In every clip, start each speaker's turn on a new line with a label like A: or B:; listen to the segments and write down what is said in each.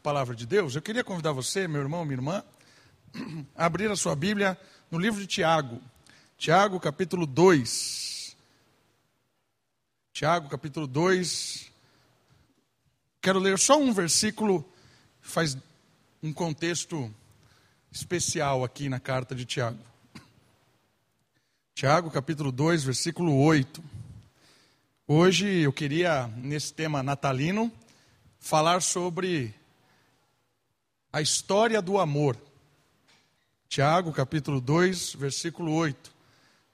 A: palavra de Deus, eu queria convidar você, meu irmão, minha irmã, a abrir a sua Bíblia no livro de Tiago. Tiago, capítulo 2. Tiago, capítulo 2. Quero ler só um versículo, faz um contexto especial aqui na carta de Tiago. Tiago, capítulo 2, versículo 8. Hoje eu queria, nesse tema natalino, falar sobre a história do amor. Tiago, capítulo 2, versículo 8.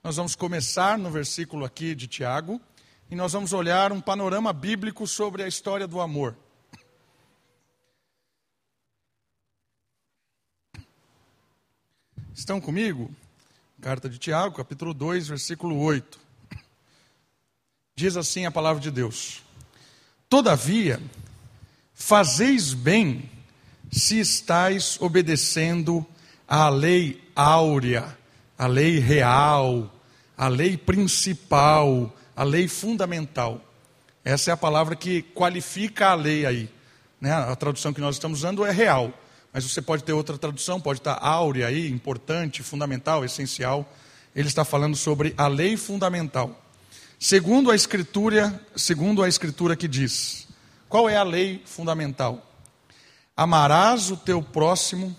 A: Nós vamos começar no versículo aqui de Tiago e nós vamos olhar um panorama bíblico sobre a história do amor. Estão comigo? Carta de Tiago, capítulo 2, versículo 8. Diz assim a palavra de Deus: Todavia, fazeis bem se estáis obedecendo à lei áurea, à lei real, à lei principal, à lei fundamental. Essa é a palavra que qualifica a lei aí. Né? A tradução que nós estamos usando é real, mas você pode ter outra tradução, pode estar áurea aí, importante, fundamental, essencial. Ele está falando sobre a lei fundamental. Segundo a escritura, segundo a escritura que diz, qual é a lei fundamental? Amarás o teu próximo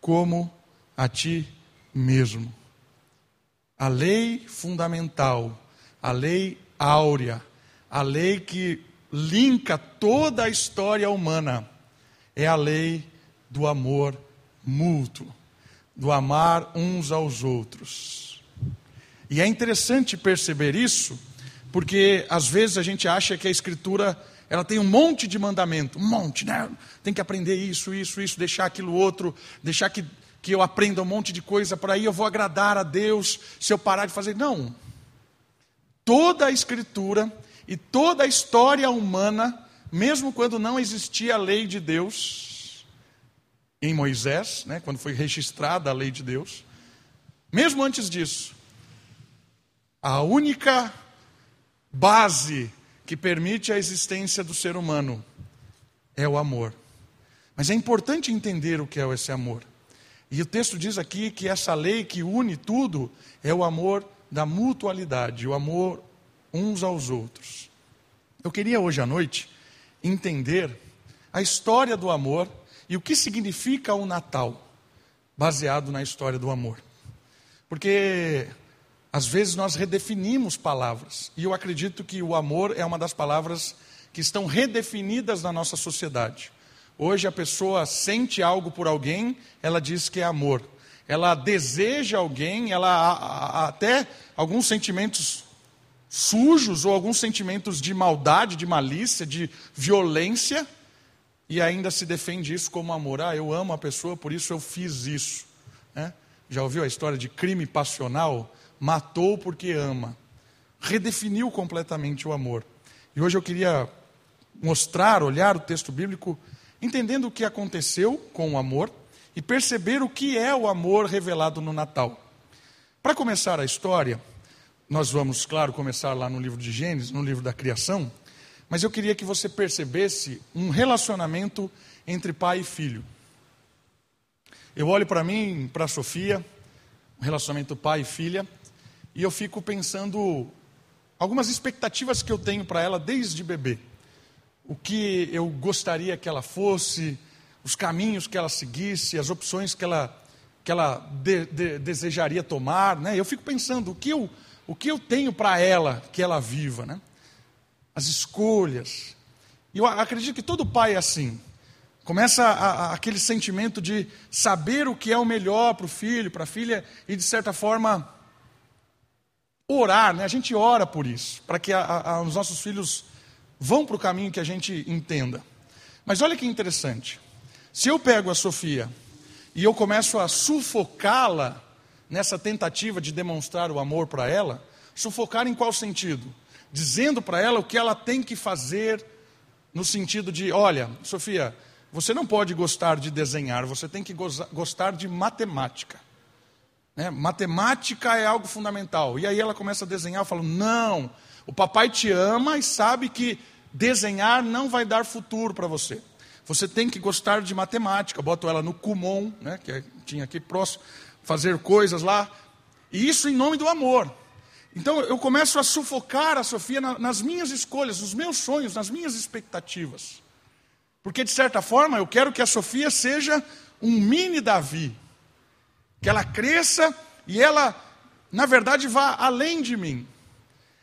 A: como a ti mesmo. A lei fundamental, a lei áurea, a lei que linka toda a história humana, é a lei do amor mútuo, do amar uns aos outros. E é interessante perceber isso, porque às vezes a gente acha que a Escritura ela tem um monte de mandamento, um monte, né? Tem que aprender isso, isso, isso, deixar aquilo outro, deixar que, que eu aprenda um monte de coisa para aí eu vou agradar a Deus se eu parar de fazer. Não. Toda a Escritura e toda a história humana, mesmo quando não existia a lei de Deus, em Moisés, né, quando foi registrada a lei de Deus, mesmo antes disso, a única base que permite a existência do ser humano é o amor. Mas é importante entender o que é esse amor. E o texto diz aqui que essa lei que une tudo é o amor da mutualidade, o amor uns aos outros. Eu queria hoje à noite entender a história do amor e o que significa o Natal, baseado na história do amor. Porque às vezes nós redefinimos palavras, e eu acredito que o amor é uma das palavras que estão redefinidas na nossa sociedade. Hoje a pessoa sente algo por alguém, ela diz que é amor. Ela deseja alguém, ela até alguns sentimentos sujos ou alguns sentimentos de maldade, de malícia, de violência, e ainda se defende isso como amor. Ah, eu amo a pessoa, por isso eu fiz isso. É? Já ouviu a história de crime passional? matou porque ama. Redefiniu completamente o amor. E hoje eu queria mostrar, olhar o texto bíblico, entendendo o que aconteceu com o amor e perceber o que é o amor revelado no Natal. Para começar a história, nós vamos, claro, começar lá no livro de Gênesis, no livro da criação, mas eu queria que você percebesse um relacionamento entre pai e filho. Eu olho para mim, para a Sofia, um relacionamento pai e filha, e eu fico pensando algumas expectativas que eu tenho para ela desde bebê. O que eu gostaria que ela fosse, os caminhos que ela seguisse, as opções que ela, que ela de, de, desejaria tomar. Né? Eu fico pensando o que eu, o que eu tenho para ela que ela viva. Né? As escolhas. E eu acredito que todo pai é assim. Começa a, a, aquele sentimento de saber o que é o melhor para o filho, para a filha, e de certa forma orar, né? a gente ora por isso, para que a, os nossos filhos vão para o caminho que a gente entenda. Mas olha que interessante. Se eu pego a Sofia e eu começo a sufocá-la nessa tentativa de demonstrar o amor para ela, sufocar em qual sentido? Dizendo para ela o que ela tem que fazer, no sentido de: olha, Sofia, você não pode gostar de desenhar, você tem que gostar de matemática. Né? Matemática é algo fundamental. E aí ela começa a desenhar, eu falo: não, o papai te ama e sabe que desenhar não vai dar futuro para você. você tem que gostar de matemática. Boto ela no Kumon, né, que é, tinha aqui próximo, fazer coisas lá. E isso em nome do amor. Então eu começo a sufocar a Sofia nas minhas escolhas, nos meus sonhos, nas minhas expectativas. Porque de certa forma eu quero que a Sofia seja um mini Davi. Que ela cresça e ela, na verdade, vá além de mim.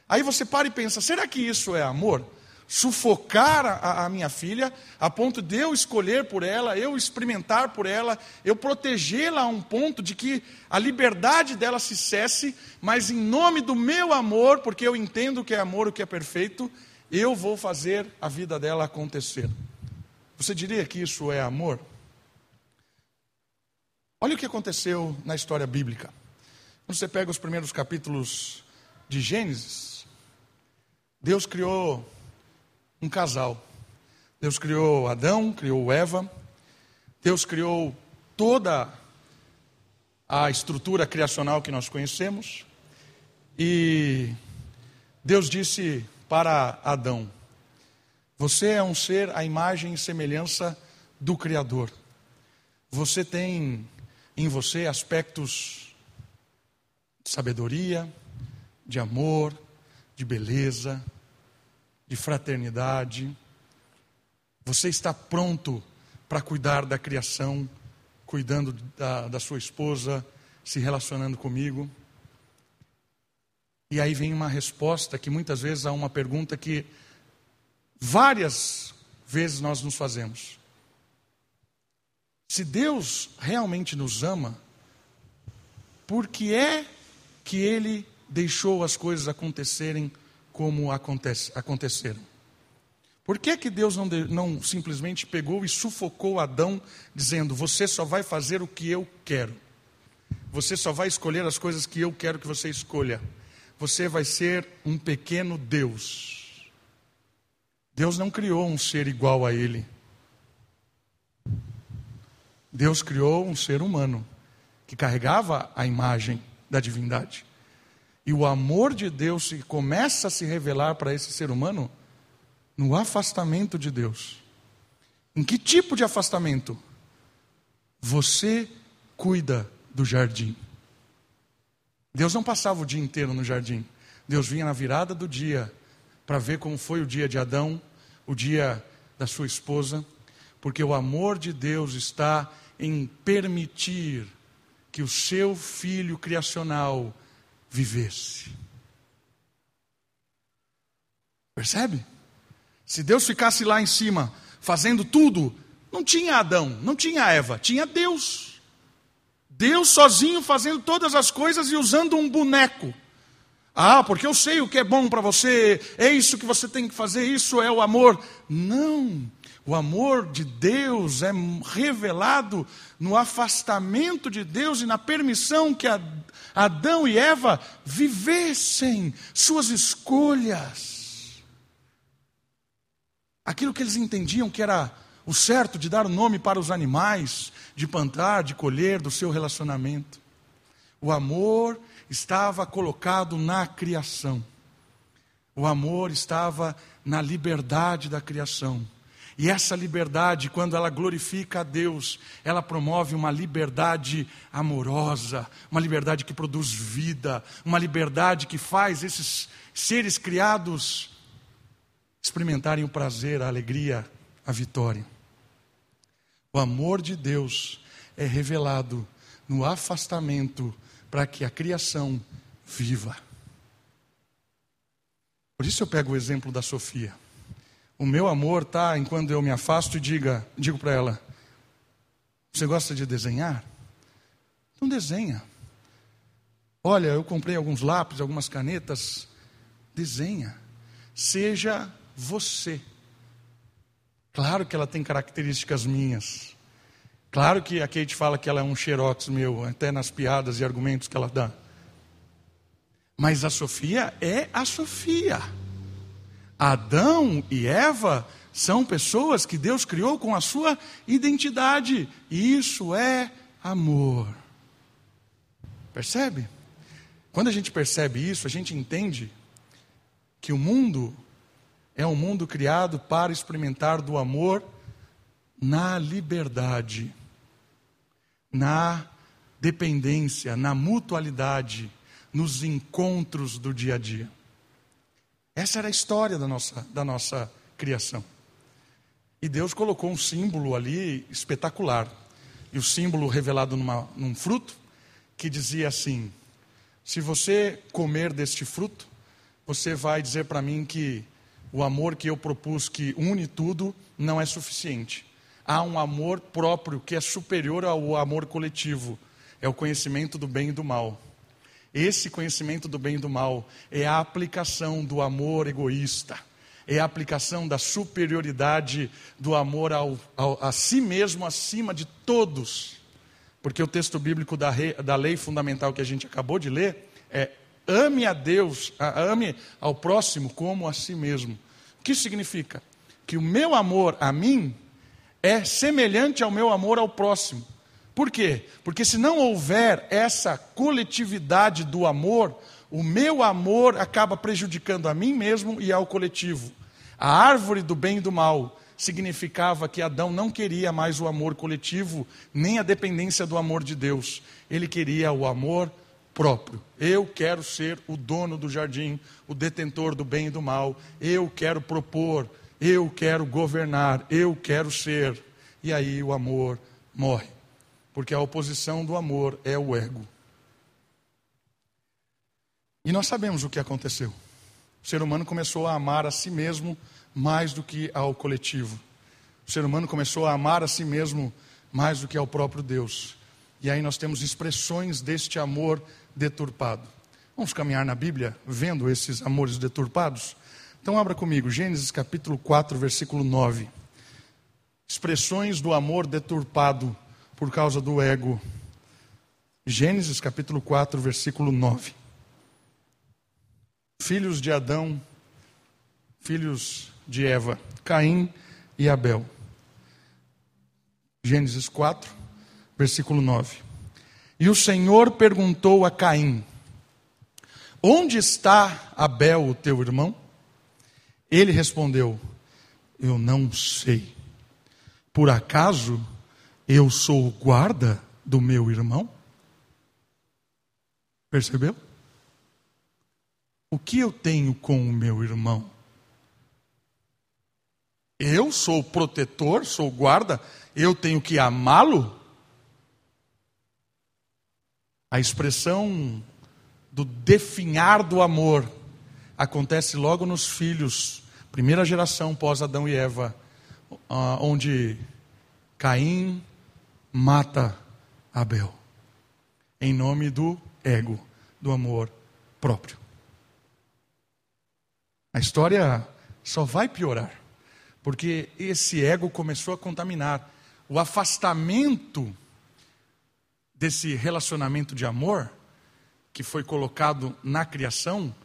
A: Aí você para e pensa: será que isso é amor? sufocar a, a, minha filha, a ponto de eu escolher por ela, eu experimentar por ela, eu protegê-la a um ponto de que a liberdade dela se cesse, mas em nome do meu amor, porque eu entendo o que é amor, o que é perfeito, eu vou fazer a vida dela acontecer. Você diria que isso é amor? Olha o que aconteceu na história bíblica. Quando você pega os primeiros capítulos de Gênesis, Deus criou um casal. Deus criou Adão, criou Eva, Deus criou toda a estrutura criacional que nós conhecemos, e Deus disse para Adão: Você é um ser à imagem e semelhança do Criador. Você tem em você aspectos de sabedoria, de amor, de beleza, de fraternidade. Você está pronto para cuidar da criação, cuidando da, da sua esposa, se relacionando comigo? E aí vem uma resposta que muitas vezes há uma pergunta que várias vezes nós nos fazemos. Se Deus realmente nos ama, por que é que Ele deixou as coisas acontecerem como acontece, aconteceram. Por que, que Deus não, não simplesmente pegou e sufocou Adão, dizendo: Você só vai fazer o que eu quero, você só vai escolher as coisas que eu quero que você escolha, você vai ser um pequeno Deus. Deus não criou um ser igual a ele. Deus criou um ser humano que carregava a imagem da divindade. E o amor de Deus se começa a se revelar para esse ser humano no afastamento de Deus. Em que tipo de afastamento? Você cuida do jardim. Deus não passava o dia inteiro no jardim. Deus vinha na virada do dia para ver como foi o dia de Adão, o dia da sua esposa, porque o amor de Deus está em permitir que o seu filho criacional vivesse. Percebe? Se Deus ficasse lá em cima fazendo tudo, não tinha Adão, não tinha Eva, tinha Deus. Deus sozinho fazendo todas as coisas e usando um boneco. Ah, porque eu sei o que é bom para você, é isso que você tem que fazer, isso é o amor. Não, o amor de Deus é revelado no afastamento de Deus e na permissão que Adão e Eva vivessem suas escolhas. Aquilo que eles entendiam que era o certo de dar o nome para os animais, de plantar, de colher, do seu relacionamento. O amor estava colocado na criação. O amor estava na liberdade da criação. E essa liberdade, quando ela glorifica a Deus, ela promove uma liberdade amorosa, uma liberdade que produz vida, uma liberdade que faz esses seres criados experimentarem o prazer, a alegria, a vitória. O amor de Deus é revelado no afastamento para que a criação viva. Por isso eu pego o exemplo da Sofia. O meu amor está em quando eu me afasto e diga, digo para ela: Você gosta de desenhar? Então desenha. Olha, eu comprei alguns lápis, algumas canetas. Desenha. Seja você. Claro que ela tem características minhas. Claro que a Kate fala que ela é um xerox meu, até nas piadas e argumentos que ela dá. Mas a Sofia é a Sofia. Adão e Eva são pessoas que Deus criou com a sua identidade, e isso é amor. Percebe? Quando a gente percebe isso, a gente entende que o mundo é um mundo criado para experimentar do amor na liberdade, na dependência, na mutualidade, nos encontros do dia a dia. Essa era a história da nossa, da nossa criação. E Deus colocou um símbolo ali espetacular. E o símbolo revelado numa, num fruto, que dizia assim: Se você comer deste fruto, você vai dizer para mim que o amor que eu propus, que une tudo, não é suficiente. Há um amor próprio que é superior ao amor coletivo, é o conhecimento do bem e do mal. Esse conhecimento do bem e do mal é a aplicação do amor egoísta, é a aplicação da superioridade do amor ao, ao, a si mesmo acima de todos. Porque o texto bíblico da, rei, da lei fundamental que a gente acabou de ler é ame a Deus, ame ao próximo como a si mesmo. O que significa? Que o meu amor a mim é semelhante ao meu amor ao próximo. Por quê? Porque se não houver essa coletividade do amor, o meu amor acaba prejudicando a mim mesmo e ao coletivo. A árvore do bem e do mal significava que Adão não queria mais o amor coletivo, nem a dependência do amor de Deus. Ele queria o amor próprio. Eu quero ser o dono do jardim, o detentor do bem e do mal. Eu quero propor, eu quero governar, eu quero ser. E aí o amor morre porque a oposição do amor é o ego. E nós sabemos o que aconteceu. O ser humano começou a amar a si mesmo mais do que ao coletivo. O ser humano começou a amar a si mesmo mais do que ao próprio Deus. E aí nós temos expressões deste amor deturpado. Vamos caminhar na Bíblia vendo esses amores deturpados? Então abra comigo, Gênesis capítulo 4, versículo 9. Expressões do amor deturpado por causa do ego. Gênesis capítulo 4, versículo 9. Filhos de Adão, filhos de Eva, Caim e Abel. Gênesis 4, versículo 9. E o Senhor perguntou a Caim: Onde está Abel, o teu irmão? Ele respondeu: Eu não sei. Por acaso eu sou o guarda do meu irmão? Percebeu? O que eu tenho com o meu irmão? Eu sou o protetor, sou o guarda, eu tenho que amá-lo? A expressão do definhar do amor acontece logo nos filhos, primeira geração pós Adão e Eva, ah, onde Caim mata Abel. Em nome do ego, do amor próprio. A história só vai piorar, porque esse ego começou a contaminar. O afastamento desse relacionamento de amor, que foi colocado na criação,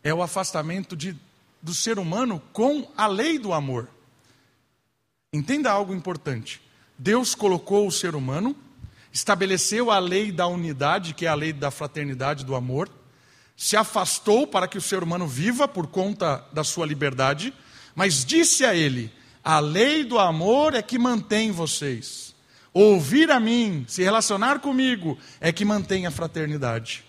A: é o afastamento de, do ser humano com a lei do amor. Entenda algo importante. Deus colocou o ser humano, estabeleceu a lei da unidade, que é a lei da fraternidade, do amor, se afastou para que o ser humano viva por conta da sua liberdade, mas disse a ele: a lei do amor é que mantém vocês. Ouvir a mim, se relacionar comigo, é que mantém a fraternidade,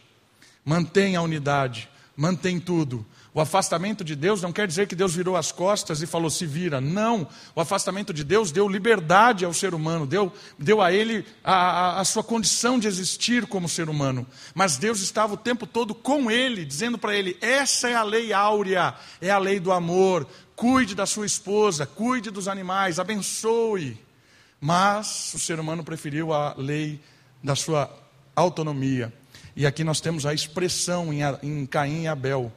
A: mantém a unidade, mantém tudo. O afastamento de Deus não quer dizer que Deus virou as costas e falou se vira. Não. O afastamento de Deus deu liberdade ao ser humano, deu, deu a ele a, a, a sua condição de existir como ser humano. Mas Deus estava o tempo todo com ele, dizendo para ele: essa é a lei áurea, é a lei do amor. Cuide da sua esposa, cuide dos animais, abençoe. Mas o ser humano preferiu a lei da sua autonomia. E aqui nós temos a expressão em, em Caim e Abel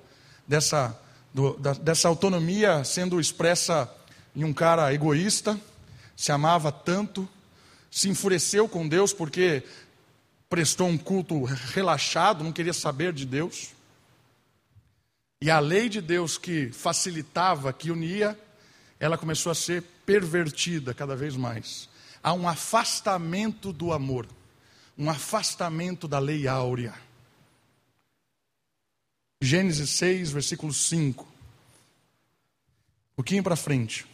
A: dessa, do, da, dessa autonomia sendo expressa em um cara egoísta, se amava tanto, se enfureceu com Deus porque prestou um culto relaxado, não queria saber de Deus. E a lei de Deus que facilitava, que unia, ela começou a ser pervertida cada vez mais. Há um afastamento do amor, um afastamento da lei áurea. Gênesis 6, versículo 5. Um pouquinho para frente.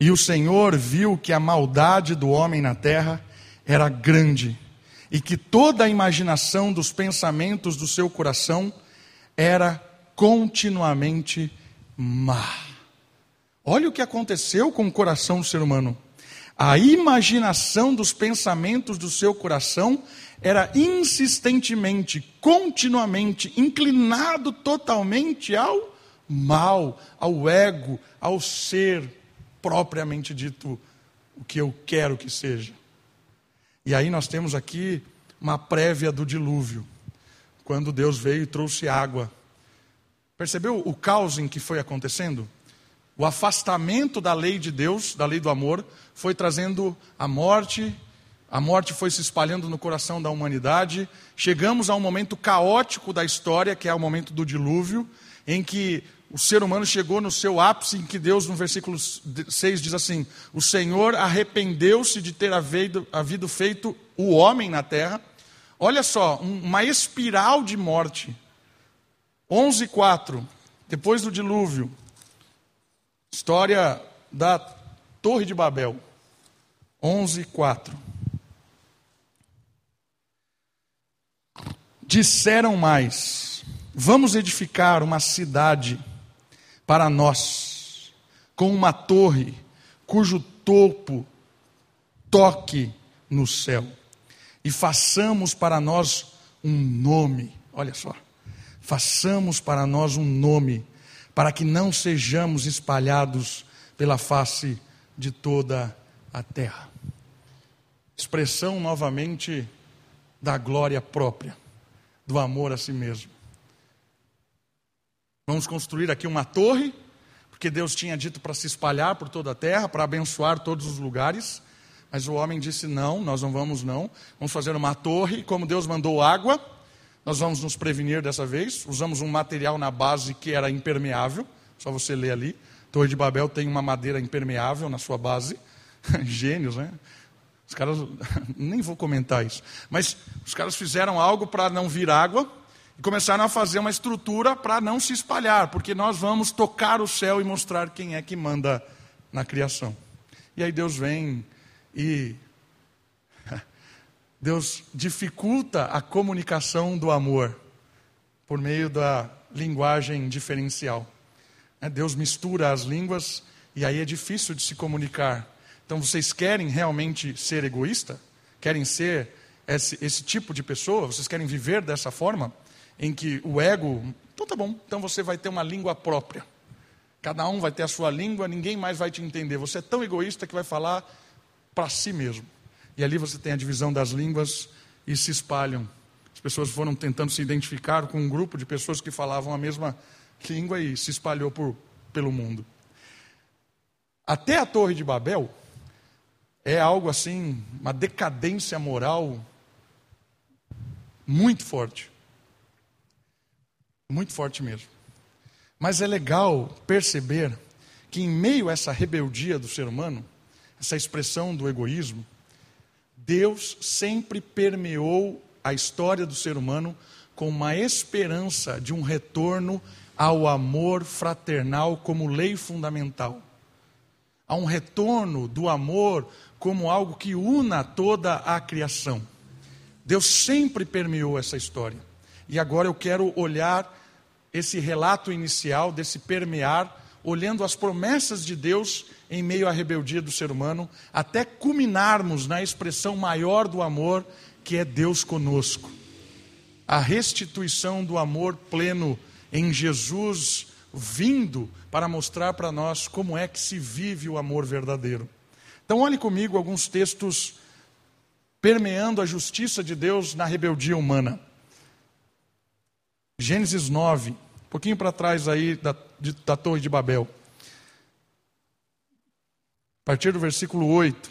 A: E o Senhor viu que a maldade do homem na terra era grande, e que toda a imaginação dos pensamentos do seu coração era continuamente má. Olha o que aconteceu com o coração do ser humano. A imaginação dos pensamentos do seu coração era insistentemente, continuamente, inclinado totalmente ao mal, ao ego, ao ser propriamente dito o que eu quero que seja. E aí nós temos aqui uma prévia do dilúvio, quando Deus veio e trouxe água. Percebeu o caos em que foi acontecendo? O afastamento da lei de Deus, da lei do amor, foi trazendo a morte, a morte foi se espalhando no coração da humanidade. Chegamos a um momento caótico da história, que é o momento do dilúvio, em que o ser humano chegou no seu ápice, em que Deus, no versículo 6, diz assim: O Senhor arrependeu-se de ter havido, havido feito o homem na terra. Olha só, uma espiral de morte. 11, 4, depois do dilúvio, História da Torre de Babel. 11, 4. Disseram mais: Vamos edificar uma cidade para nós, com uma torre cujo topo toque no céu, e façamos para nós um nome. Olha só, façamos para nós um nome para que não sejamos espalhados pela face de toda a terra. Expressão novamente da glória própria, do amor a si mesmo. Vamos construir aqui uma torre, porque Deus tinha dito para se espalhar por toda a terra, para abençoar todos os lugares. Mas o homem disse: não, nós não vamos, não. Vamos fazer uma torre, como Deus mandou água, nós vamos nos prevenir dessa vez. Usamos um material na base que era impermeável. Só você ler ali. Torre de Babel tem uma madeira impermeável na sua base. Gênios, né? Os caras, nem vou comentar isso. Mas os caras fizeram algo para não vir água e começaram a fazer uma estrutura para não se espalhar, porque nós vamos tocar o céu e mostrar quem é que manda na criação. E aí Deus vem e Deus dificulta a comunicação do amor por meio da linguagem diferencial. É, Deus mistura as línguas e aí é difícil de se comunicar. Então vocês querem realmente ser egoísta? Querem ser esse, esse tipo de pessoa? Vocês querem viver dessa forma? Em que o ego. Então tá bom, então você vai ter uma língua própria. Cada um vai ter a sua língua, ninguém mais vai te entender. Você é tão egoísta que vai falar para si mesmo. E ali você tem a divisão das línguas e se espalham. As pessoas foram tentando se identificar com um grupo de pessoas que falavam a mesma língua e se espalhou por, pelo mundo. Até a Torre de Babel é algo assim, uma decadência moral muito forte. Muito forte mesmo. Mas é legal perceber que, em meio a essa rebeldia do ser humano, essa expressão do egoísmo, Deus sempre permeou a história do ser humano com uma esperança de um retorno ao amor fraternal como lei fundamental. A um retorno do amor como algo que una toda a criação. Deus sempre permeou essa história. E agora eu quero olhar esse relato inicial desse permear, olhando as promessas de Deus em meio à rebeldia do ser humano, até culminarmos na expressão maior do amor, que é Deus conosco. A restituição do amor pleno em Jesus vindo para mostrar para nós como é que se vive o amor verdadeiro. Então, olhe comigo alguns textos permeando a justiça de Deus na rebeldia humana. Gênesis 9, um pouquinho para trás aí da, de, da Torre de Babel. A partir do versículo 8,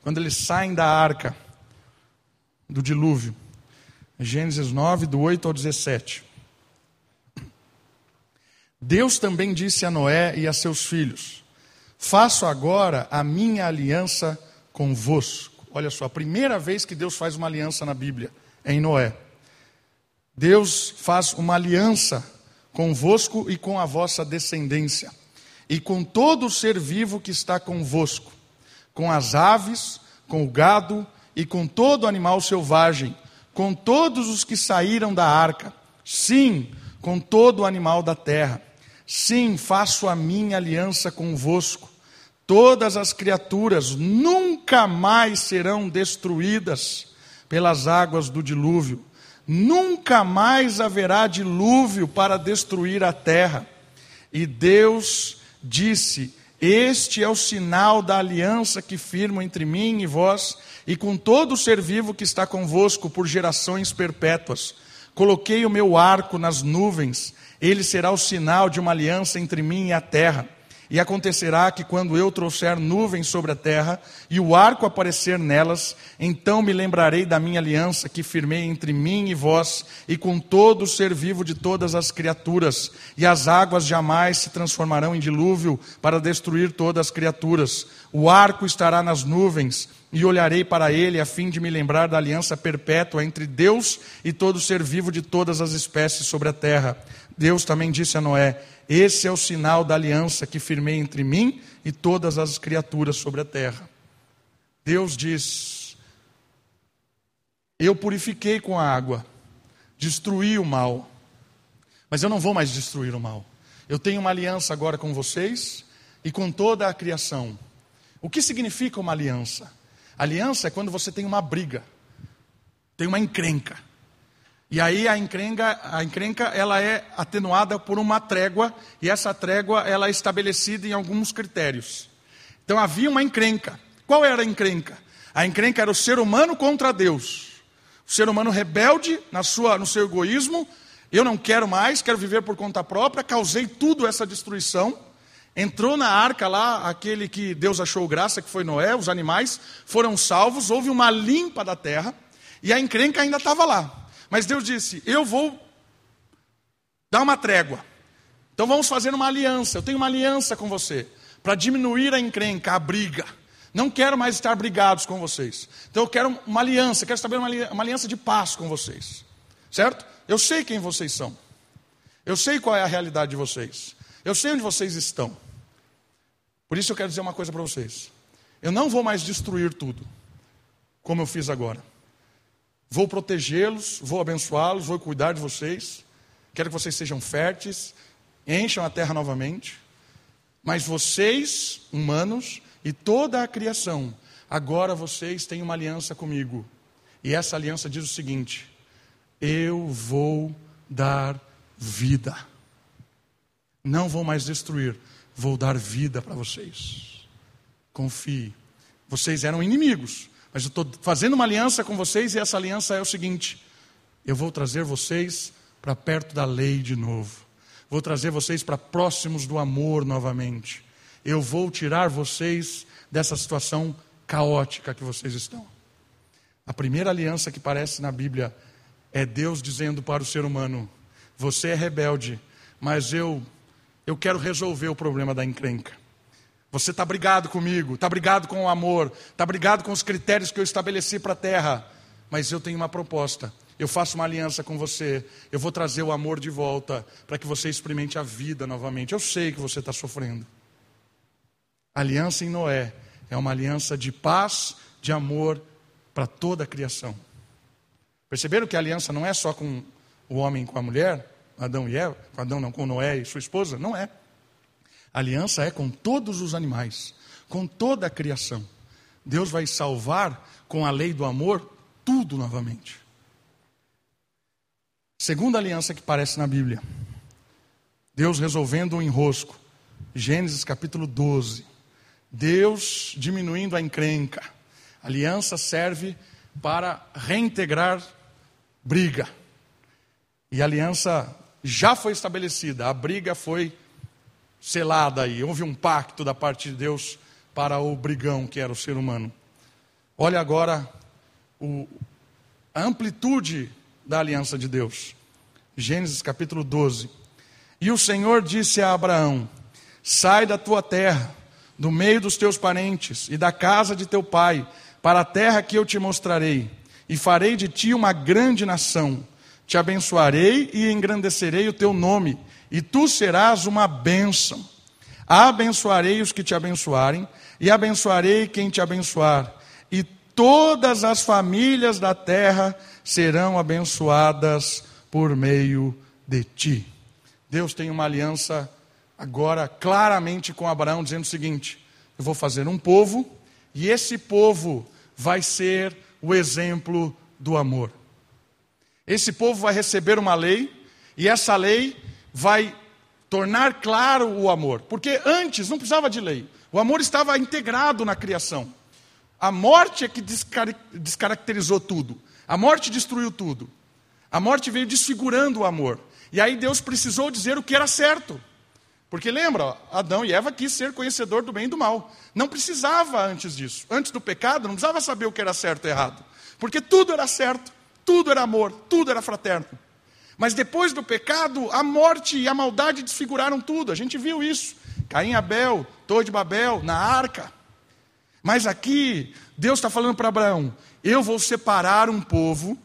A: quando eles saem da arca do dilúvio. Gênesis 9, do 8 ao 17. Deus também disse a Noé e a seus filhos: Faço agora a minha aliança convosco. Olha só, a primeira vez que Deus faz uma aliança na Bíblia é em Noé. Deus faz uma aliança convosco e com a vossa descendência e com todo o ser vivo que está convosco, com as aves, com o gado e com todo animal selvagem, com todos os que saíram da arca, sim, com todo o animal da terra. Sim, faço a minha aliança convosco. Todas as criaturas nunca mais serão destruídas pelas águas do dilúvio. Nunca mais haverá dilúvio para destruir a terra. E Deus disse: Este é o sinal da aliança que firmo entre mim e vós, e com todo o ser vivo que está convosco por gerações perpétuas. Coloquei o meu arco nas nuvens, ele será o sinal de uma aliança entre mim e a terra. E acontecerá que quando eu trouxer nuvens sobre a terra e o arco aparecer nelas, então me lembrarei da minha aliança que firmei entre mim e vós e com todo o ser vivo de todas as criaturas, e as águas jamais se transformarão em dilúvio para destruir todas as criaturas. O arco estará nas nuvens e olharei para ele a fim de me lembrar da aliança perpétua entre Deus e todo ser vivo de todas as espécies sobre a terra. Deus também disse a Noé: Esse é o sinal da aliança que firmei entre mim e todas as criaturas sobre a terra. Deus diz: Eu purifiquei com a água, destruí o mal, mas eu não vou mais destruir o mal. Eu tenho uma aliança agora com vocês e com toda a criação. O que significa uma aliança? Aliança é quando você tem uma briga, tem uma encrenca. E aí a encrenca, a encrenca ela é atenuada por uma trégua, e essa trégua ela é estabelecida em alguns critérios. Então havia uma encrenca. Qual era a encrenca? A encrenca era o ser humano contra Deus. O ser humano rebelde na sua, no seu egoísmo, eu não quero mais, quero viver por conta própria, causei tudo essa destruição. Entrou na arca lá aquele que Deus achou graça, que foi Noé, os animais foram salvos, houve uma limpa da terra, e a encrenca ainda estava lá. Mas Deus disse: Eu vou dar uma trégua. Então vamos fazer uma aliança. Eu tenho uma aliança com você para diminuir a encrenca, a briga. Não quero mais estar brigados com vocês. Então eu quero uma aliança, quero estabelecer uma aliança de paz com vocês. Certo? Eu sei quem vocês são. Eu sei qual é a realidade de vocês. Eu sei onde vocês estão. Por isso eu quero dizer uma coisa para vocês. Eu não vou mais destruir tudo, como eu fiz agora. Vou protegê-los, vou abençoá-los, vou cuidar de vocês. Quero que vocês sejam férteis, encham a terra novamente. Mas vocês, humanos, e toda a criação, agora vocês têm uma aliança comigo. E essa aliança diz o seguinte: eu vou dar vida. Não vou mais destruir, vou dar vida para vocês. Confie. Vocês eram inimigos, mas eu estou fazendo uma aliança com vocês e essa aliança é o seguinte: eu vou trazer vocês para perto da lei de novo. Vou trazer vocês para próximos do amor novamente. Eu vou tirar vocês dessa situação caótica que vocês estão. A primeira aliança que aparece na Bíblia é Deus dizendo para o ser humano: Você é rebelde, mas eu, eu quero resolver o problema da encrenca. Você está brigado comigo, está brigado com o amor, está brigado com os critérios que eu estabeleci para a terra. Mas eu tenho uma proposta. Eu faço uma aliança com você. Eu vou trazer o amor de volta para que você experimente a vida novamente. Eu sei que você está sofrendo. A aliança em Noé é uma aliança de paz, de amor para toda a criação. Perceberam que a aliança não é só com o homem com a mulher, Adão e Eva, com Adão não, com Noé e sua esposa? Não é. A aliança é com todos os animais, com toda a criação. Deus vai salvar com a lei do amor tudo novamente. Segunda aliança que aparece na Bíblia. Deus resolvendo o enrosco. Gênesis capítulo 12. Deus diminuindo a encrenca. A aliança serve para reintegrar briga. E a aliança já foi estabelecida, a briga foi selada aí. Houve um pacto da parte de Deus para o brigão que era o ser humano. Olha agora o, a amplitude da aliança de Deus. Gênesis capítulo 12. E o Senhor disse a Abraão: Sai da tua terra, do meio dos teus parentes e da casa de teu pai, para a terra que eu te mostrarei, e farei de ti uma grande nação. Te abençoarei e engrandecerei o teu nome e tu serás uma bênção. Abençoarei os que te abençoarem, e abençoarei quem te abençoar, e todas as famílias da terra serão abençoadas por meio de ti. Deus tem uma aliança agora claramente com Abraão, dizendo o seguinte: eu vou fazer um povo, e esse povo vai ser o exemplo do amor. Esse povo vai receber uma lei, e essa lei vai tornar claro o amor, porque antes não precisava de lei, o amor estava integrado na criação. A morte é que descaracterizou tudo, a morte destruiu tudo, a morte veio desfigurando o amor, e aí Deus precisou dizer o que era certo. Porque lembra, Adão e Eva quis ser conhecedor do bem e do mal. Não precisava antes disso. Antes do pecado, não precisava saber o que era certo e errado. Porque tudo era certo, tudo era amor, tudo era fraterno. Mas depois do pecado, a morte e a maldade desfiguraram tudo. A gente viu isso. Caim Abel, Torre de Babel, na arca. Mas aqui, Deus está falando para Abraão: eu vou separar um povo.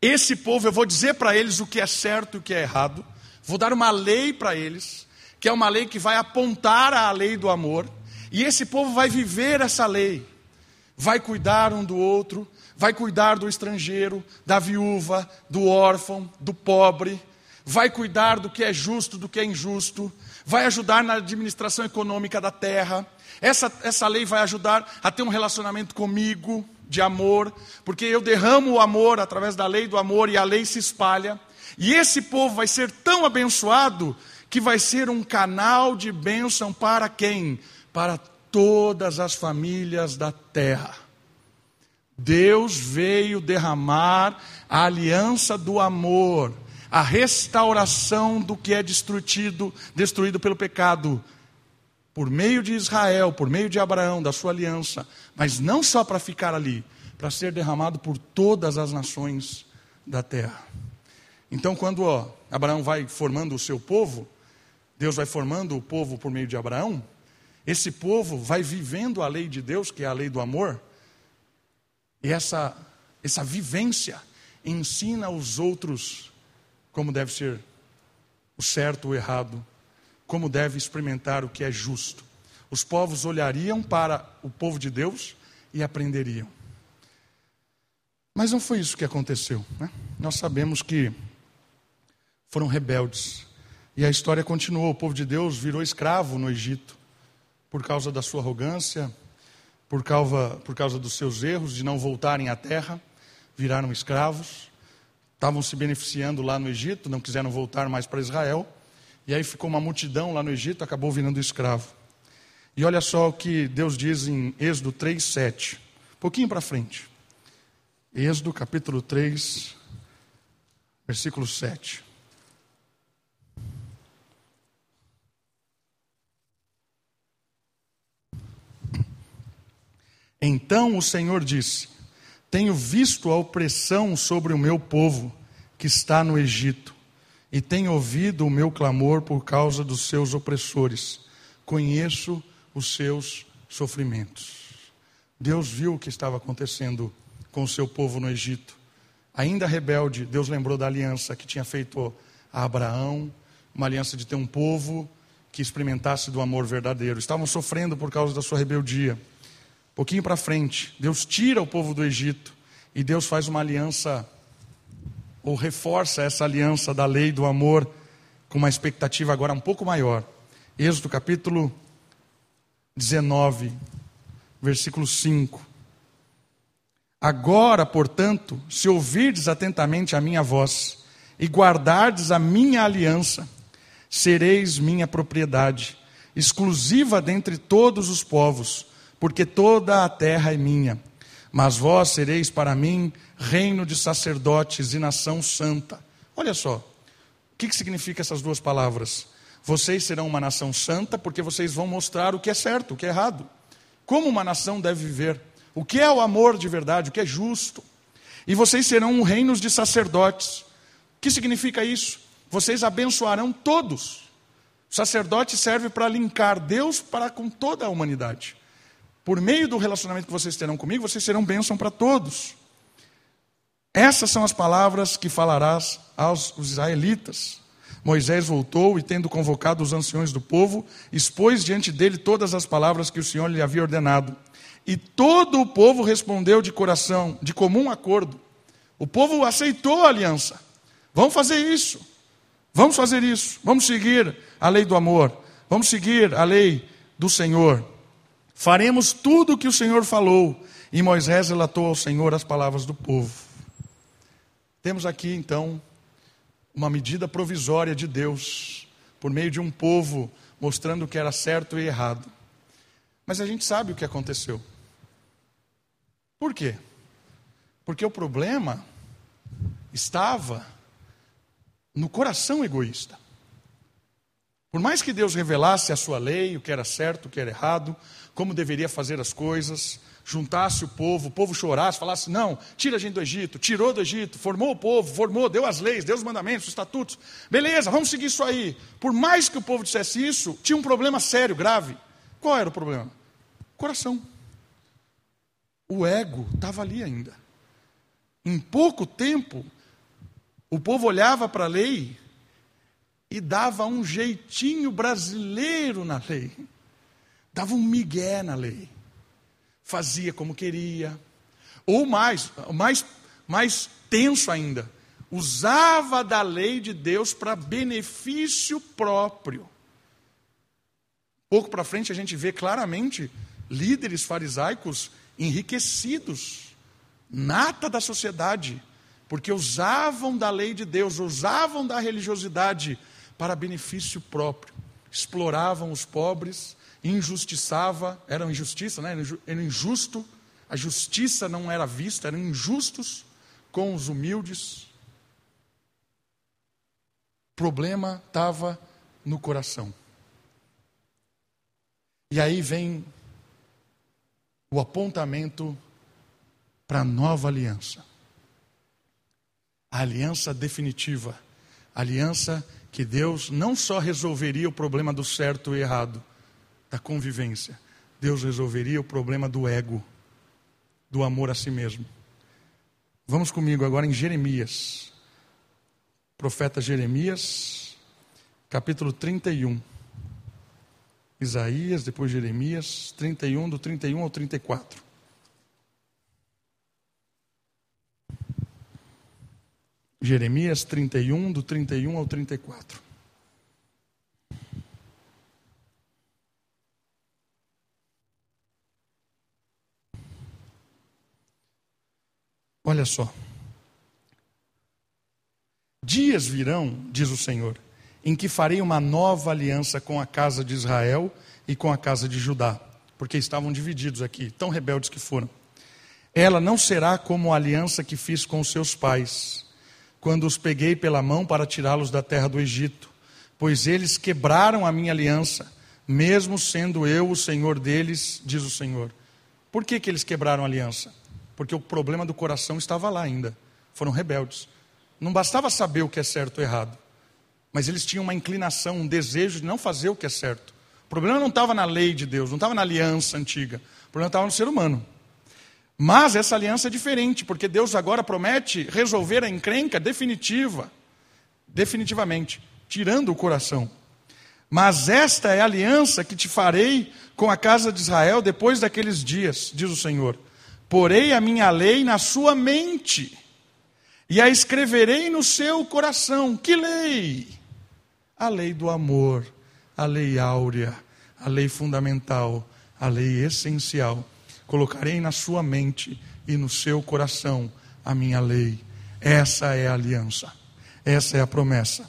A: Esse povo, eu vou dizer para eles o que é certo e o que é errado. Vou dar uma lei para eles que é uma lei que vai apontar à lei do amor, e esse povo vai viver essa lei, vai cuidar um do outro, vai cuidar do estrangeiro, da viúva, do órfão, do pobre, vai cuidar do que é justo, do que é injusto, vai ajudar na administração econômica da terra. Essa, essa lei vai ajudar a ter um relacionamento comigo, de amor, porque eu derramo o amor através da lei do amor e a lei se espalha. E esse povo vai ser tão abençoado que vai ser um canal de bênção para quem? Para todas as famílias da terra. Deus veio derramar a aliança do amor, a restauração do que é destruído, destruído pelo pecado, por meio de Israel, por meio de Abraão, da sua aliança, mas não só para ficar ali, para ser derramado por todas as nações da terra. Então, quando ó, Abraão vai formando o seu povo, Deus vai formando o povo por meio de Abraão, esse povo vai vivendo a lei de Deus, que é a lei do amor, e essa, essa vivência ensina os outros como deve ser o certo o errado, como deve experimentar o que é justo. Os povos olhariam para o povo de Deus e aprenderiam. Mas não foi isso que aconteceu. Né? Nós sabemos que foram rebeldes, e a história continuou. O povo de Deus virou escravo no Egito por causa da sua arrogância, por causa, por causa dos seus erros de não voltarem à terra, viraram escravos. Estavam se beneficiando lá no Egito, não quiseram voltar mais para Israel. E aí ficou uma multidão lá no Egito, acabou virando escravo. E olha só o que Deus diz em Êxodo 3, 7. Um pouquinho para frente. Êxodo capítulo 3, versículo 7. Então o Senhor disse: Tenho visto a opressão sobre o meu povo que está no Egito, e tenho ouvido o meu clamor por causa dos seus opressores. Conheço os seus sofrimentos. Deus viu o que estava acontecendo com o seu povo no Egito. Ainda rebelde, Deus lembrou da aliança que tinha feito a Abraão, uma aliança de ter um povo que experimentasse do amor verdadeiro. Estavam sofrendo por causa da sua rebeldia pouquinho para frente, Deus tira o povo do Egito e Deus faz uma aliança, ou reforça essa aliança da lei do amor, com uma expectativa agora um pouco maior. Êxodo capítulo 19, versículo 5. Agora, portanto, se ouvirdes atentamente a minha voz e guardardes a minha aliança, sereis minha propriedade, exclusiva dentre todos os povos porque toda a terra é minha. Mas vós sereis para mim reino de sacerdotes e nação santa. Olha só, o que, que significa essas duas palavras? Vocês serão uma nação santa porque vocês vão mostrar o que é certo, o que é errado. Como uma nação deve viver. O que é o amor de verdade, o que é justo. E vocês serão um reino de sacerdotes. O que significa isso? Vocês abençoarão todos. O sacerdote serve para linkar Deus para com toda a humanidade. Por meio do relacionamento que vocês terão comigo, vocês serão bênção para todos. Essas são as palavras que falarás aos israelitas. Moisés voltou e, tendo convocado os anciões do povo, expôs diante dele todas as palavras que o Senhor lhe havia ordenado. E todo o povo respondeu de coração, de comum acordo. O povo aceitou a aliança. Vamos fazer isso. Vamos fazer isso. Vamos seguir a lei do amor. Vamos seguir a lei do Senhor. Faremos tudo o que o Senhor falou. E Moisés relatou ao Senhor as palavras do povo. Temos aqui então uma medida provisória de Deus, por meio de um povo mostrando o que era certo e errado. Mas a gente sabe o que aconteceu. Por quê? Porque o problema estava no coração egoísta. Por mais que Deus revelasse a sua lei, o que era certo, o que era errado, como deveria fazer as coisas, juntasse o povo, o povo chorasse, falasse: não, tira a gente do Egito, tirou do Egito, formou o povo, formou, deu as leis, deu os mandamentos, os estatutos, beleza, vamos seguir isso aí. Por mais que o povo dissesse isso, tinha um problema sério, grave. Qual era o problema? Coração. O ego estava ali ainda. Em pouco tempo, o povo olhava para a lei e dava um jeitinho brasileiro na lei, dava um migué na lei. Fazia como queria, ou mais, mais, mais tenso ainda, usava da lei de Deus para benefício próprio. Pouco para frente a gente vê claramente líderes farisaicos enriquecidos, nata da sociedade, porque usavam da lei de Deus, usavam da religiosidade para benefício próprio, exploravam os pobres, injustiçava, era injustiça, né? era injusto, a justiça não era vista, eram injustos com os humildes. O problema estava no coração. E aí vem o apontamento para a nova aliança. A aliança definitiva. A aliança que Deus não só resolveria o problema do certo e errado, da convivência, Deus resolveria o problema do ego, do amor a si mesmo. Vamos comigo agora em Jeremias, profeta Jeremias, capítulo 31. Isaías, depois Jeremias, 31, do 31 ao 34. Jeremias 31, do 31 ao 34. Olha só. Dias virão, diz o Senhor, em que farei uma nova aliança com a casa de Israel e com a casa de Judá, porque estavam divididos aqui, tão rebeldes que foram. Ela não será como a aliança que fiz com seus pais, quando os peguei pela mão para tirá-los da terra do Egito, pois eles quebraram a minha aliança, mesmo sendo eu o Senhor deles, diz o Senhor. Por que, que eles quebraram a aliança? Porque o problema do coração estava lá ainda. Foram rebeldes. Não bastava saber o que é certo ou errado, mas eles tinham uma inclinação, um desejo de não fazer o que é certo. O problema não estava na lei de Deus, não estava na aliança antiga, o problema estava no ser humano. Mas essa aliança é diferente, porque Deus agora promete resolver a encrenca definitiva, definitivamente, tirando o coração. Mas esta é a aliança que te farei com a casa de Israel depois daqueles dias, diz o Senhor. Porei a minha lei na sua mente e a escreverei no seu coração. Que lei? A lei do amor, a lei áurea, a lei fundamental, a lei essencial. Colocarei na sua mente e no seu coração a minha lei. Essa é a aliança, essa é a promessa.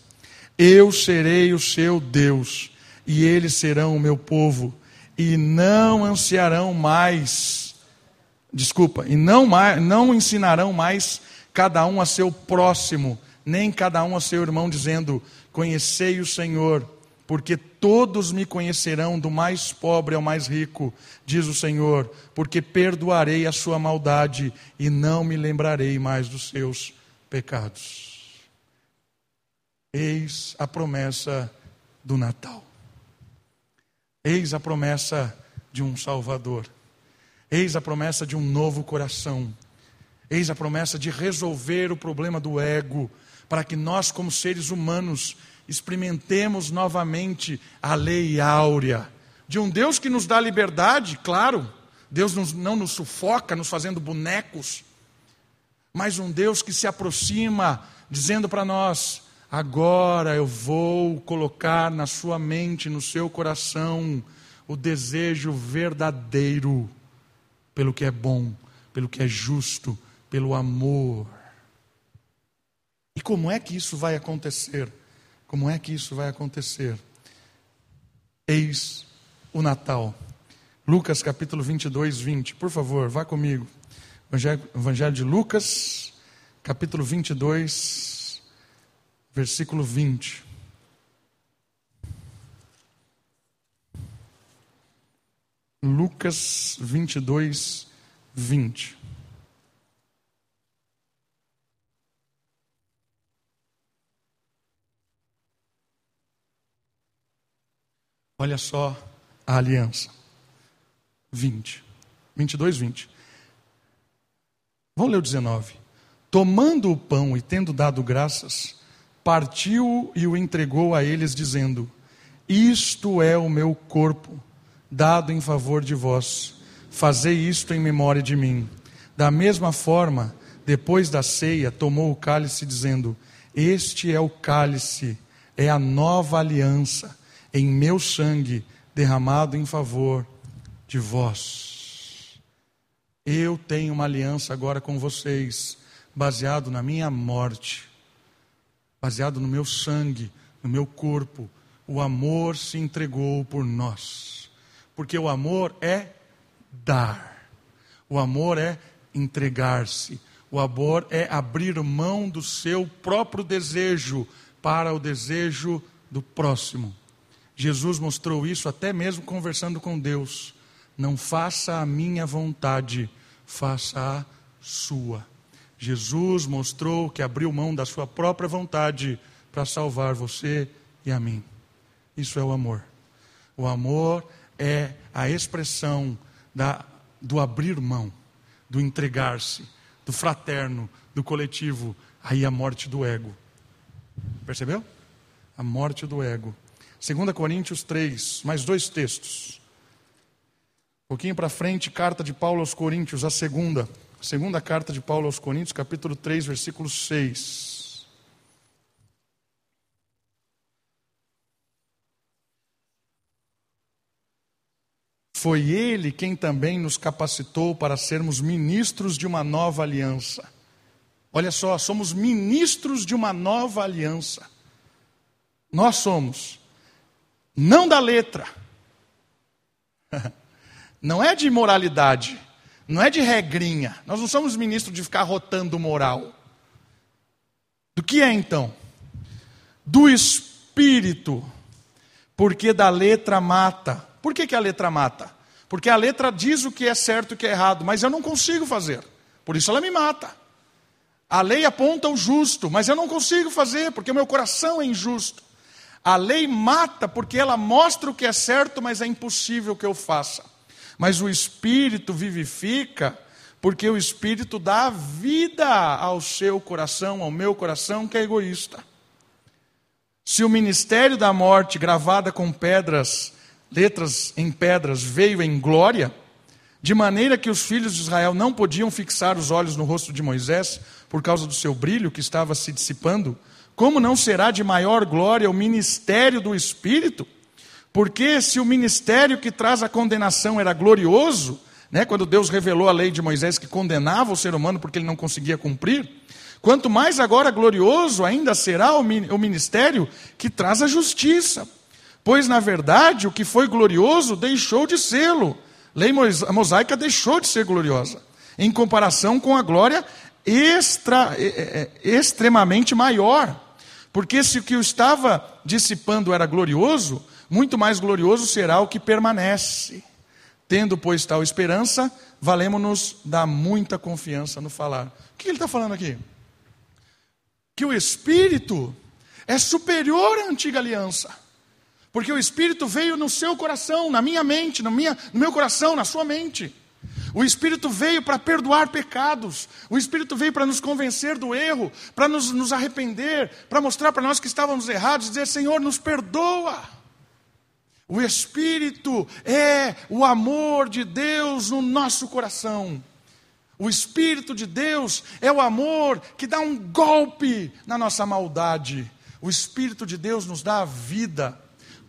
A: Eu serei o seu Deus, e eles serão o meu povo, e não ansiarão mais desculpa, e não, mais, não ensinarão mais cada um a seu próximo, nem cada um a seu irmão, dizendo: Conhecei o Senhor, porque todos me conhecerão, do mais pobre ao mais rico, diz o Senhor, porque perdoarei a sua maldade e não me lembrarei mais dos seus pecados. Eis a promessa do Natal. Eis a promessa de um Salvador. Eis a promessa de um novo coração. Eis a promessa de resolver o problema do ego, para que nós, como seres humanos, experimentemos novamente a lei áurea de um Deus que nos dá liberdade, claro, Deus não nos sufoca nos fazendo bonecos, mas um Deus que se aproxima dizendo para nós: agora eu vou colocar na sua mente, no seu coração, o desejo verdadeiro pelo que é bom, pelo que é justo, pelo amor. E como é que isso vai acontecer? Como é que isso vai acontecer? Eis o Natal. Lucas capítulo 22, 20. Por favor, vá comigo. Evangelho, Evangelho de Lucas, capítulo 22, versículo 20. Lucas 22, 20. Olha só a aliança. 20. 22, 20. Vamos ler o 19. Tomando o pão e tendo dado graças, partiu e o entregou a eles, dizendo: Isto é o meu corpo, dado em favor de vós. Fazei isto em memória de mim. Da mesma forma, depois da ceia, tomou o cálice, dizendo: Este é o cálice, é a nova aliança em meu sangue derramado em favor de vós. Eu tenho uma aliança agora com vocês, baseado na minha morte, baseado no meu sangue, no meu corpo. O amor se entregou por nós, porque o amor é dar, o amor é entregar-se, o amor é abrir mão do seu próprio desejo para o desejo do próximo. Jesus mostrou isso até mesmo conversando com Deus. Não faça a minha vontade, faça a sua. Jesus mostrou que abriu mão da sua própria vontade para salvar você e a mim. Isso é o amor. O amor é a expressão da, do abrir mão, do entregar-se, do fraterno, do coletivo. Aí a morte do ego. Percebeu? A morte do ego. 2 Coríntios 3, mais dois textos. Um pouquinho para frente, carta de Paulo aos Coríntios, a segunda. Segunda carta de Paulo aos Coríntios, capítulo 3, versículo 6. Foi ele quem também nos capacitou para sermos ministros de uma nova aliança. Olha só, somos ministros de uma nova aliança. Nós somos não da letra. Não é de moralidade, não é de regrinha. Nós não somos ministros de ficar rotando moral. Do que é então? Do espírito. Porque da letra mata. Por que, que a letra mata? Porque a letra diz o que é certo e o que é errado, mas eu não consigo fazer. Por isso ela me mata. A lei aponta o justo, mas eu não consigo fazer, porque o meu coração é injusto. A lei mata porque ela mostra o que é certo, mas é impossível que eu faça. Mas o Espírito vivifica porque o Espírito dá vida ao seu coração, ao meu coração que é egoísta. Se o ministério da morte, gravada com pedras, letras em pedras, veio em glória, de maneira que os filhos de Israel não podiam fixar os olhos no rosto de Moisés por causa do seu brilho que estava se dissipando, como não será de maior glória o ministério do Espírito? Porque se o ministério que traz a condenação era glorioso, né, quando Deus revelou a lei de Moisés que condenava o ser humano porque ele não conseguia cumprir, quanto mais agora glorioso ainda será o ministério que traz a justiça. Pois, na verdade, o que foi glorioso deixou de sê-lo. Lei mosaica deixou de ser gloriosa, em comparação com a glória extra, extremamente maior. Porque se o que estava dissipando era glorioso, muito mais glorioso será o que permanece. Tendo, pois, tal esperança, valemos-nos da muita confiança no falar. O que ele está falando aqui? Que o Espírito é superior à antiga aliança. Porque o Espírito veio no seu coração, na minha mente, no, minha, no meu coração, na sua mente. O Espírito veio para perdoar pecados. O Espírito veio para nos convencer do erro, para nos, nos arrepender, para mostrar para nós que estávamos errados, dizer: Senhor, nos perdoa. O Espírito é o amor de Deus no nosso coração. O Espírito de Deus é o amor que dá um golpe na nossa maldade. O Espírito de Deus nos dá a vida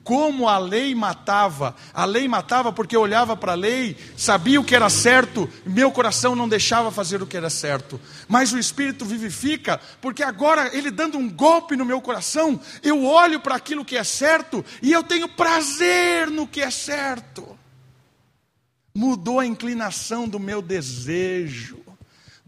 A: como a lei matava. A lei matava porque eu olhava para a lei, sabia o que era certo, meu coração não deixava fazer o que era certo. Mas o Espírito vivifica, porque agora ele dando um golpe no meu coração, eu olho para aquilo que é certo e eu tenho prazer no que é certo. Mudou a inclinação do meu desejo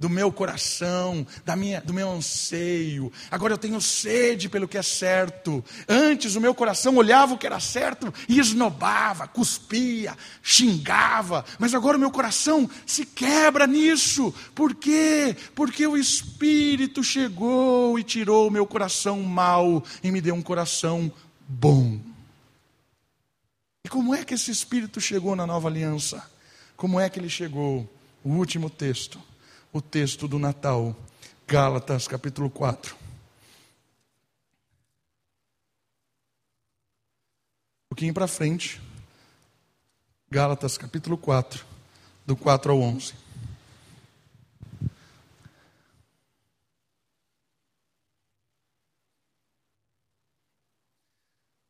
A: do meu coração, da minha, do meu anseio. Agora eu tenho sede pelo que é certo. Antes o meu coração olhava o que era certo e esnobava, cuspia, xingava. Mas agora o meu coração se quebra nisso. Por quê? Porque o Espírito chegou e tirou o meu coração mau e me deu um coração bom. E como é que esse Espírito chegou na nova aliança? Como é que ele chegou? O último texto o texto do Natal, Gálatas capítulo 4. Um pouquinho para frente, Gálatas capítulo 4, do 4 ao 11.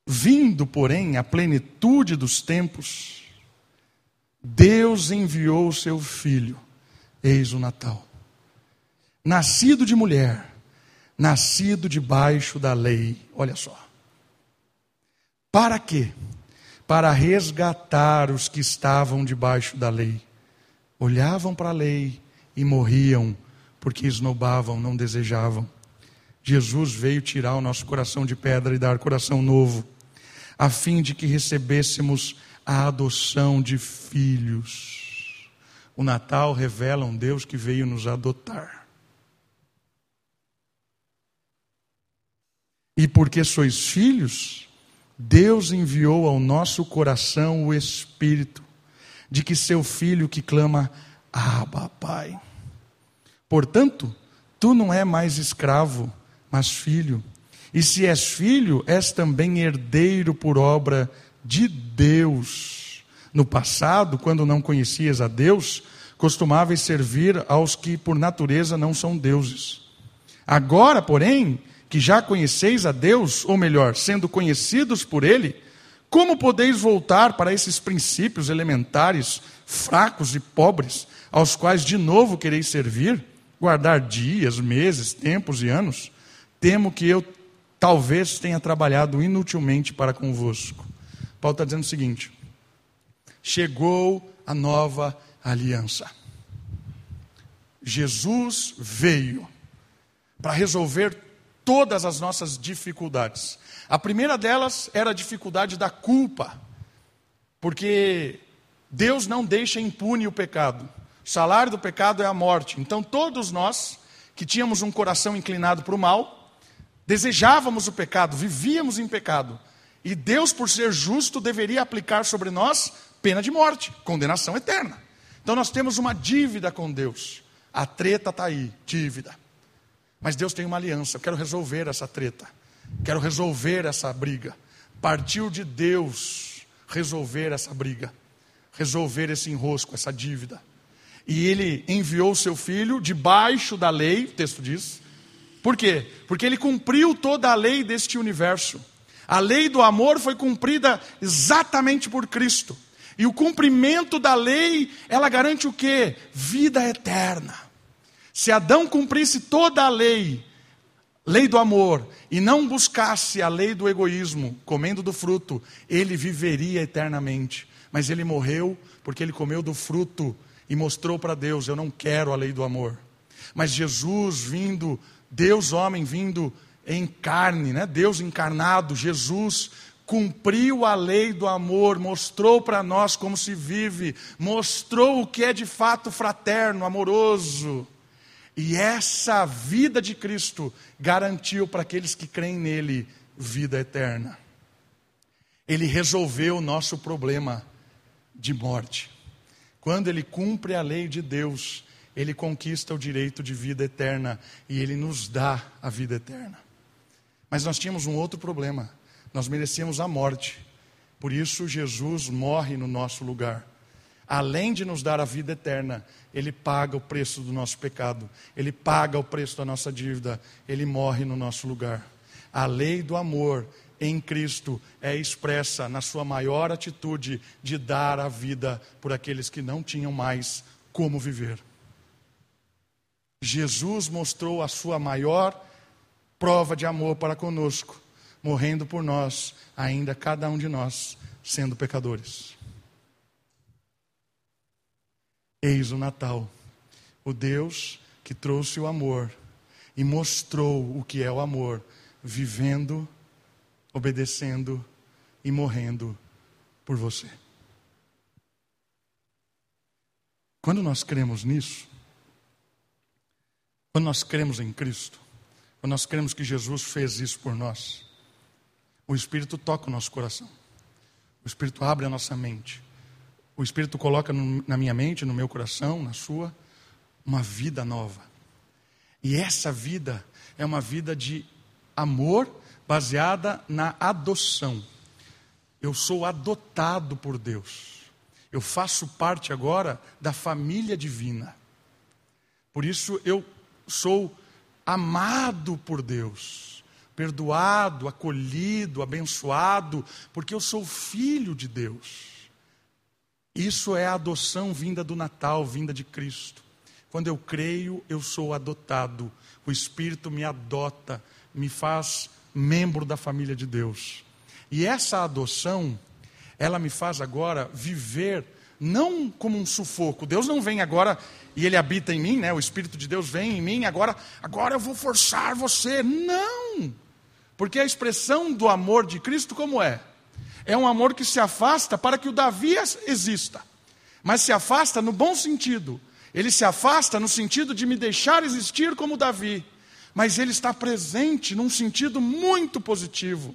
A: Vindo, porém, a plenitude dos tempos, Deus enviou o seu Filho Eis o Natal. Nascido de mulher, nascido debaixo da lei. Olha só. Para quê? Para resgatar os que estavam debaixo da lei. Olhavam para a lei e morriam, porque esnobavam, não desejavam. Jesus veio tirar o nosso coração de pedra e dar coração novo, a fim de que recebêssemos a adoção de filhos. O Natal revela um Deus que veio nos adotar. E porque sois filhos, Deus enviou ao nosso coração o Espírito, de que seu filho que clama, Abba, Pai. Portanto, tu não é mais escravo, mas filho. E se és filho, és também herdeiro por obra de Deus. No passado, quando não conhecias a Deus, costumavas servir aos que por natureza não são deuses. Agora, porém, que já conheceis a Deus, ou melhor, sendo conhecidos por Ele, como podeis voltar para esses princípios elementares, fracos e pobres, aos quais de novo quereis servir, guardar dias, meses, tempos e anos? Temo que eu talvez tenha trabalhado inutilmente para convosco. Paulo está dizendo o seguinte: chegou a nova aliança. Jesus veio para resolver todas as nossas dificuldades. A primeira delas era a dificuldade da culpa, porque Deus não deixa impune o pecado. O salário do pecado é a morte. Então, todos nós que tínhamos um coração inclinado para o mal, desejávamos o pecado, vivíamos em pecado. E Deus, por ser justo, deveria aplicar sobre nós pena de morte, condenação eterna. Então nós temos uma dívida com Deus. A treta está aí, dívida. Mas Deus tem uma aliança. Eu quero resolver essa treta. Quero resolver essa briga. Partiu de Deus resolver essa briga. Resolver esse enrosco, essa dívida. E ele enviou o seu filho debaixo da lei, o texto diz. Por quê? Porque ele cumpriu toda a lei deste universo. A lei do amor foi cumprida exatamente por Cristo. E o cumprimento da lei, ela garante o quê? Vida eterna. Se Adão cumprisse toda a lei, lei do amor, e não buscasse a lei do egoísmo, comendo do fruto, ele viveria eternamente. Mas ele morreu porque ele comeu do fruto e mostrou para Deus: Eu não quero a lei do amor. Mas Jesus vindo, Deus homem vindo em carne, né? Deus encarnado, Jesus cumpriu a lei do amor, mostrou para nós como se vive, mostrou o que é de fato fraterno, amoroso. E essa vida de Cristo garantiu para aqueles que creem nele vida eterna. Ele resolveu o nosso problema de morte. Quando ele cumpre a lei de Deus, ele conquista o direito de vida eterna e ele nos dá a vida eterna. Mas nós tínhamos um outro problema. Nós merecíamos a morte. Por isso Jesus morre no nosso lugar. Além de nos dar a vida eterna, ele paga o preço do nosso pecado, ele paga o preço da nossa dívida, ele morre no nosso lugar. A lei do amor em Cristo é expressa na sua maior atitude de dar a vida por aqueles que não tinham mais como viver. Jesus mostrou a sua maior prova de amor para conosco, morrendo por nós, ainda cada um de nós sendo pecadores. Eis o Natal, o Deus que trouxe o amor e mostrou o que é o amor, vivendo, obedecendo e morrendo por você. Quando nós cremos nisso, quando nós cremos em Cristo, quando nós cremos que Jesus fez isso por nós, o Espírito toca o nosso coração, o Espírito abre a nossa mente o Espírito coloca no, na minha mente, no meu coração, na sua, uma vida nova. E essa vida é uma vida de amor baseada na adoção. Eu sou adotado por Deus. Eu faço parte agora da família divina. Por isso eu sou amado por Deus, perdoado, acolhido, abençoado, porque eu sou filho de Deus. Isso é a adoção vinda do Natal, vinda de Cristo. Quando eu creio, eu sou adotado. O Espírito me adota, me faz membro da família de Deus. E essa adoção, ela me faz agora viver não como um sufoco. Deus não vem agora e ele habita em mim, né? O Espírito de Deus vem em mim, agora, agora eu vou forçar você. Não! Porque a expressão do amor de Cristo como é? é um amor que se afasta para que o Davi exista, mas se afasta no bom sentido. Ele se afasta no sentido de me deixar existir como Davi, mas ele está presente num sentido muito positivo,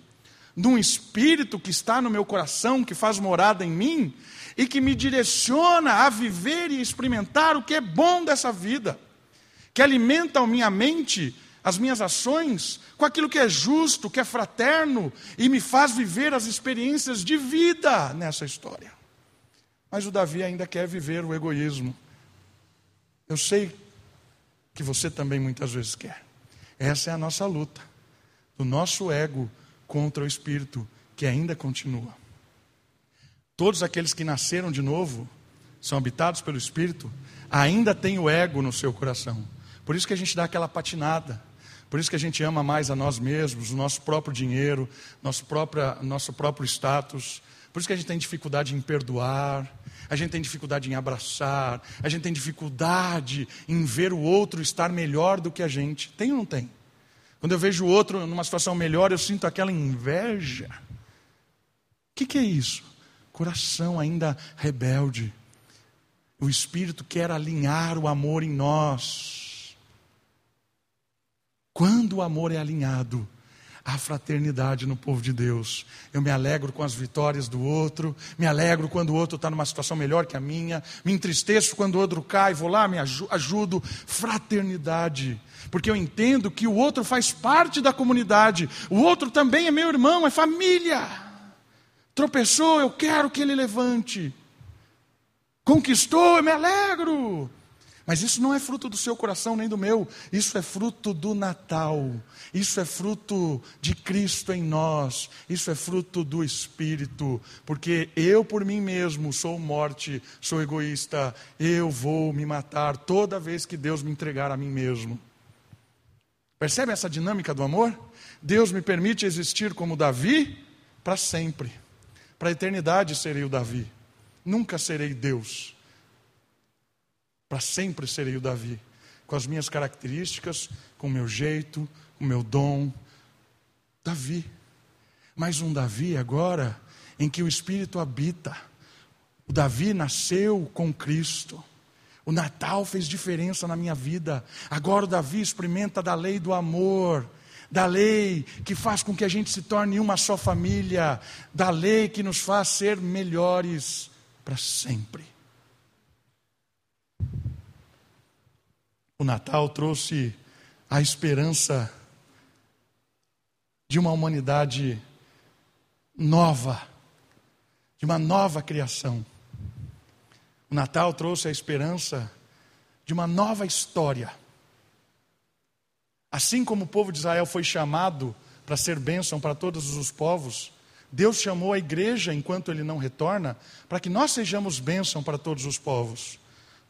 A: num espírito que está no meu coração, que faz morada em mim e que me direciona a viver e experimentar o que é bom dessa vida, que alimenta a minha mente as minhas ações com aquilo que é justo, que é fraterno e me faz viver as experiências de vida nessa história. Mas o Davi ainda quer viver o egoísmo. Eu sei que você também muitas vezes quer. Essa é a nossa luta, do nosso ego contra o espírito que ainda continua. Todos aqueles que nasceram de novo, são habitados pelo espírito, ainda têm o ego no seu coração. Por isso que a gente dá aquela patinada por isso que a gente ama mais a nós mesmos, o nosso próprio dinheiro, nosso próprio, nosso próprio status. Por isso que a gente tem dificuldade em perdoar, a gente tem dificuldade em abraçar, a gente tem dificuldade em ver o outro estar melhor do que a gente. Tem ou não tem? Quando eu vejo o outro numa situação melhor, eu sinto aquela inveja. O que, que é isso? Coração ainda rebelde. O Espírito quer alinhar o amor em nós. Quando o amor é alinhado, há fraternidade no povo de Deus. Eu me alegro com as vitórias do outro, me alegro quando o outro está numa situação melhor que a minha, me entristeço quando o outro cai, vou lá, me ajudo. Fraternidade, porque eu entendo que o outro faz parte da comunidade, o outro também é meu irmão, é família. Tropeçou, eu quero que ele levante. Conquistou, eu me alegro. Mas isso não é fruto do seu coração nem do meu, isso é fruto do Natal, isso é fruto de Cristo em nós, isso é fruto do Espírito, porque eu por mim mesmo sou morte, sou egoísta, eu vou me matar toda vez que Deus me entregar a mim mesmo. Percebe essa dinâmica do amor? Deus me permite existir como Davi para sempre, para a eternidade serei o Davi, nunca serei Deus. Para sempre serei o Davi, com as minhas características, com o meu jeito, com o meu dom. Davi. Mas um Davi agora em que o Espírito habita. O Davi nasceu com Cristo. O Natal fez diferença na minha vida. Agora o Davi experimenta da lei do amor, da lei que faz com que a gente se torne uma só família, da lei que nos faz ser melhores para sempre. Natal trouxe a esperança de uma humanidade nova, de uma nova criação. O Natal trouxe a esperança de uma nova história. Assim como o povo de Israel foi chamado para ser bênção para todos os povos, Deus chamou a igreja, enquanto ele não retorna, para que nós sejamos bênção para todos os povos.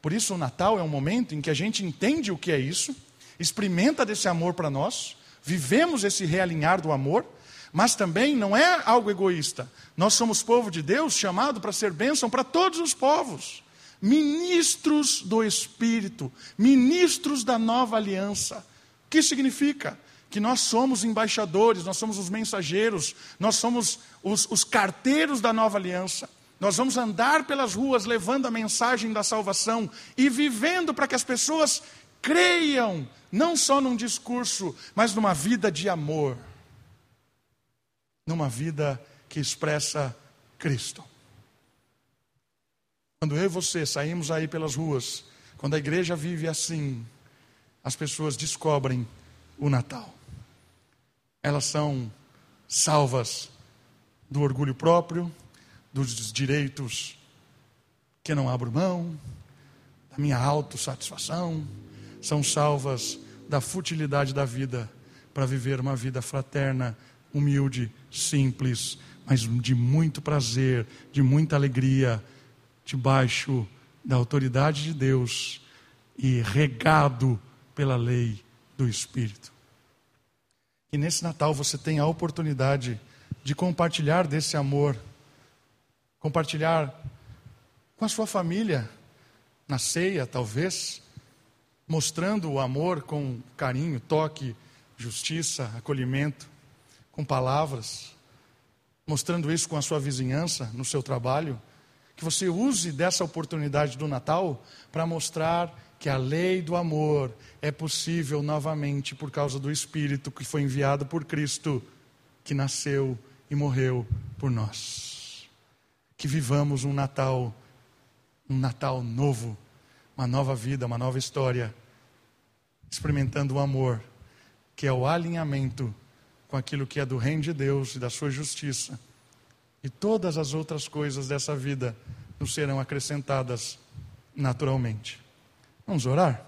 A: Por isso, o Natal é um momento em que a gente entende o que é isso, experimenta desse amor para nós, vivemos esse realinhar do amor, mas também não é algo egoísta. Nós somos povo de Deus chamado para ser bênção para todos os povos ministros do Espírito, ministros da nova aliança. O que significa? Que nós somos embaixadores, nós somos os mensageiros, nós somos os, os carteiros da nova aliança. Nós vamos andar pelas ruas levando a mensagem da salvação e vivendo para que as pessoas creiam, não só num discurso, mas numa vida de amor, numa vida que expressa Cristo. Quando eu e você saímos aí pelas ruas, quando a igreja vive assim, as pessoas descobrem o Natal. Elas são salvas do orgulho próprio, dos direitos que não abro mão, da minha autossatisfação, são salvas da futilidade da vida para viver uma vida fraterna, humilde, simples, mas de muito prazer, de muita alegria, debaixo da autoridade de Deus e regado pela lei do Espírito. Que nesse Natal você tenha a oportunidade de compartilhar desse amor, compartilhar com a sua família, na ceia, talvez, mostrando o amor com carinho, toque, justiça, acolhimento, com palavras, mostrando isso com a sua vizinhança, no seu trabalho que você use dessa oportunidade do Natal para mostrar que a lei do amor é possível novamente por causa do Espírito que foi enviado por Cristo, que nasceu e morreu por nós. Que vivamos um Natal, um Natal novo, uma nova vida, uma nova história, experimentando o amor, que é o alinhamento com aquilo que é do reino de Deus e da sua justiça e todas as outras coisas dessa vida nos serão acrescentadas naturalmente. Vamos orar?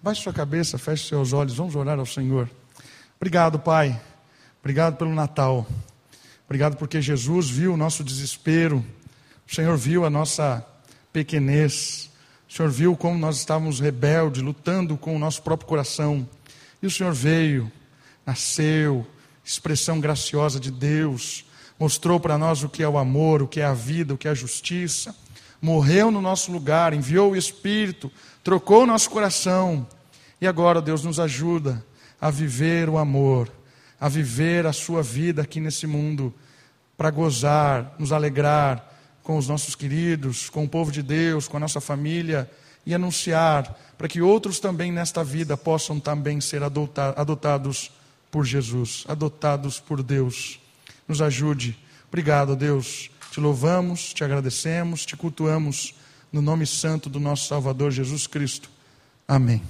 A: Baixe sua cabeça, feche seus olhos, vamos orar ao Senhor. Obrigado, Pai. Obrigado pelo Natal. Obrigado porque Jesus viu o nosso desespero. O Senhor viu a nossa pequenez. O Senhor viu como nós estávamos rebeldes, lutando com o nosso próprio coração. E o Senhor veio, nasceu, expressão graciosa de Deus, mostrou para nós o que é o amor, o que é a vida, o que é a justiça. Morreu no nosso lugar, enviou o Espírito, trocou o nosso coração. E agora, Deus nos ajuda a viver o amor, a viver a sua vida aqui nesse mundo, para gozar, nos alegrar com os nossos queridos, com o povo de Deus, com a nossa família e anunciar para que outros também nesta vida possam também ser adotados por Jesus, adotados por Deus nos ajude. Obrigado, Deus. Te louvamos, te agradecemos, te cultuamos no nome santo do nosso Salvador Jesus Cristo. Amém.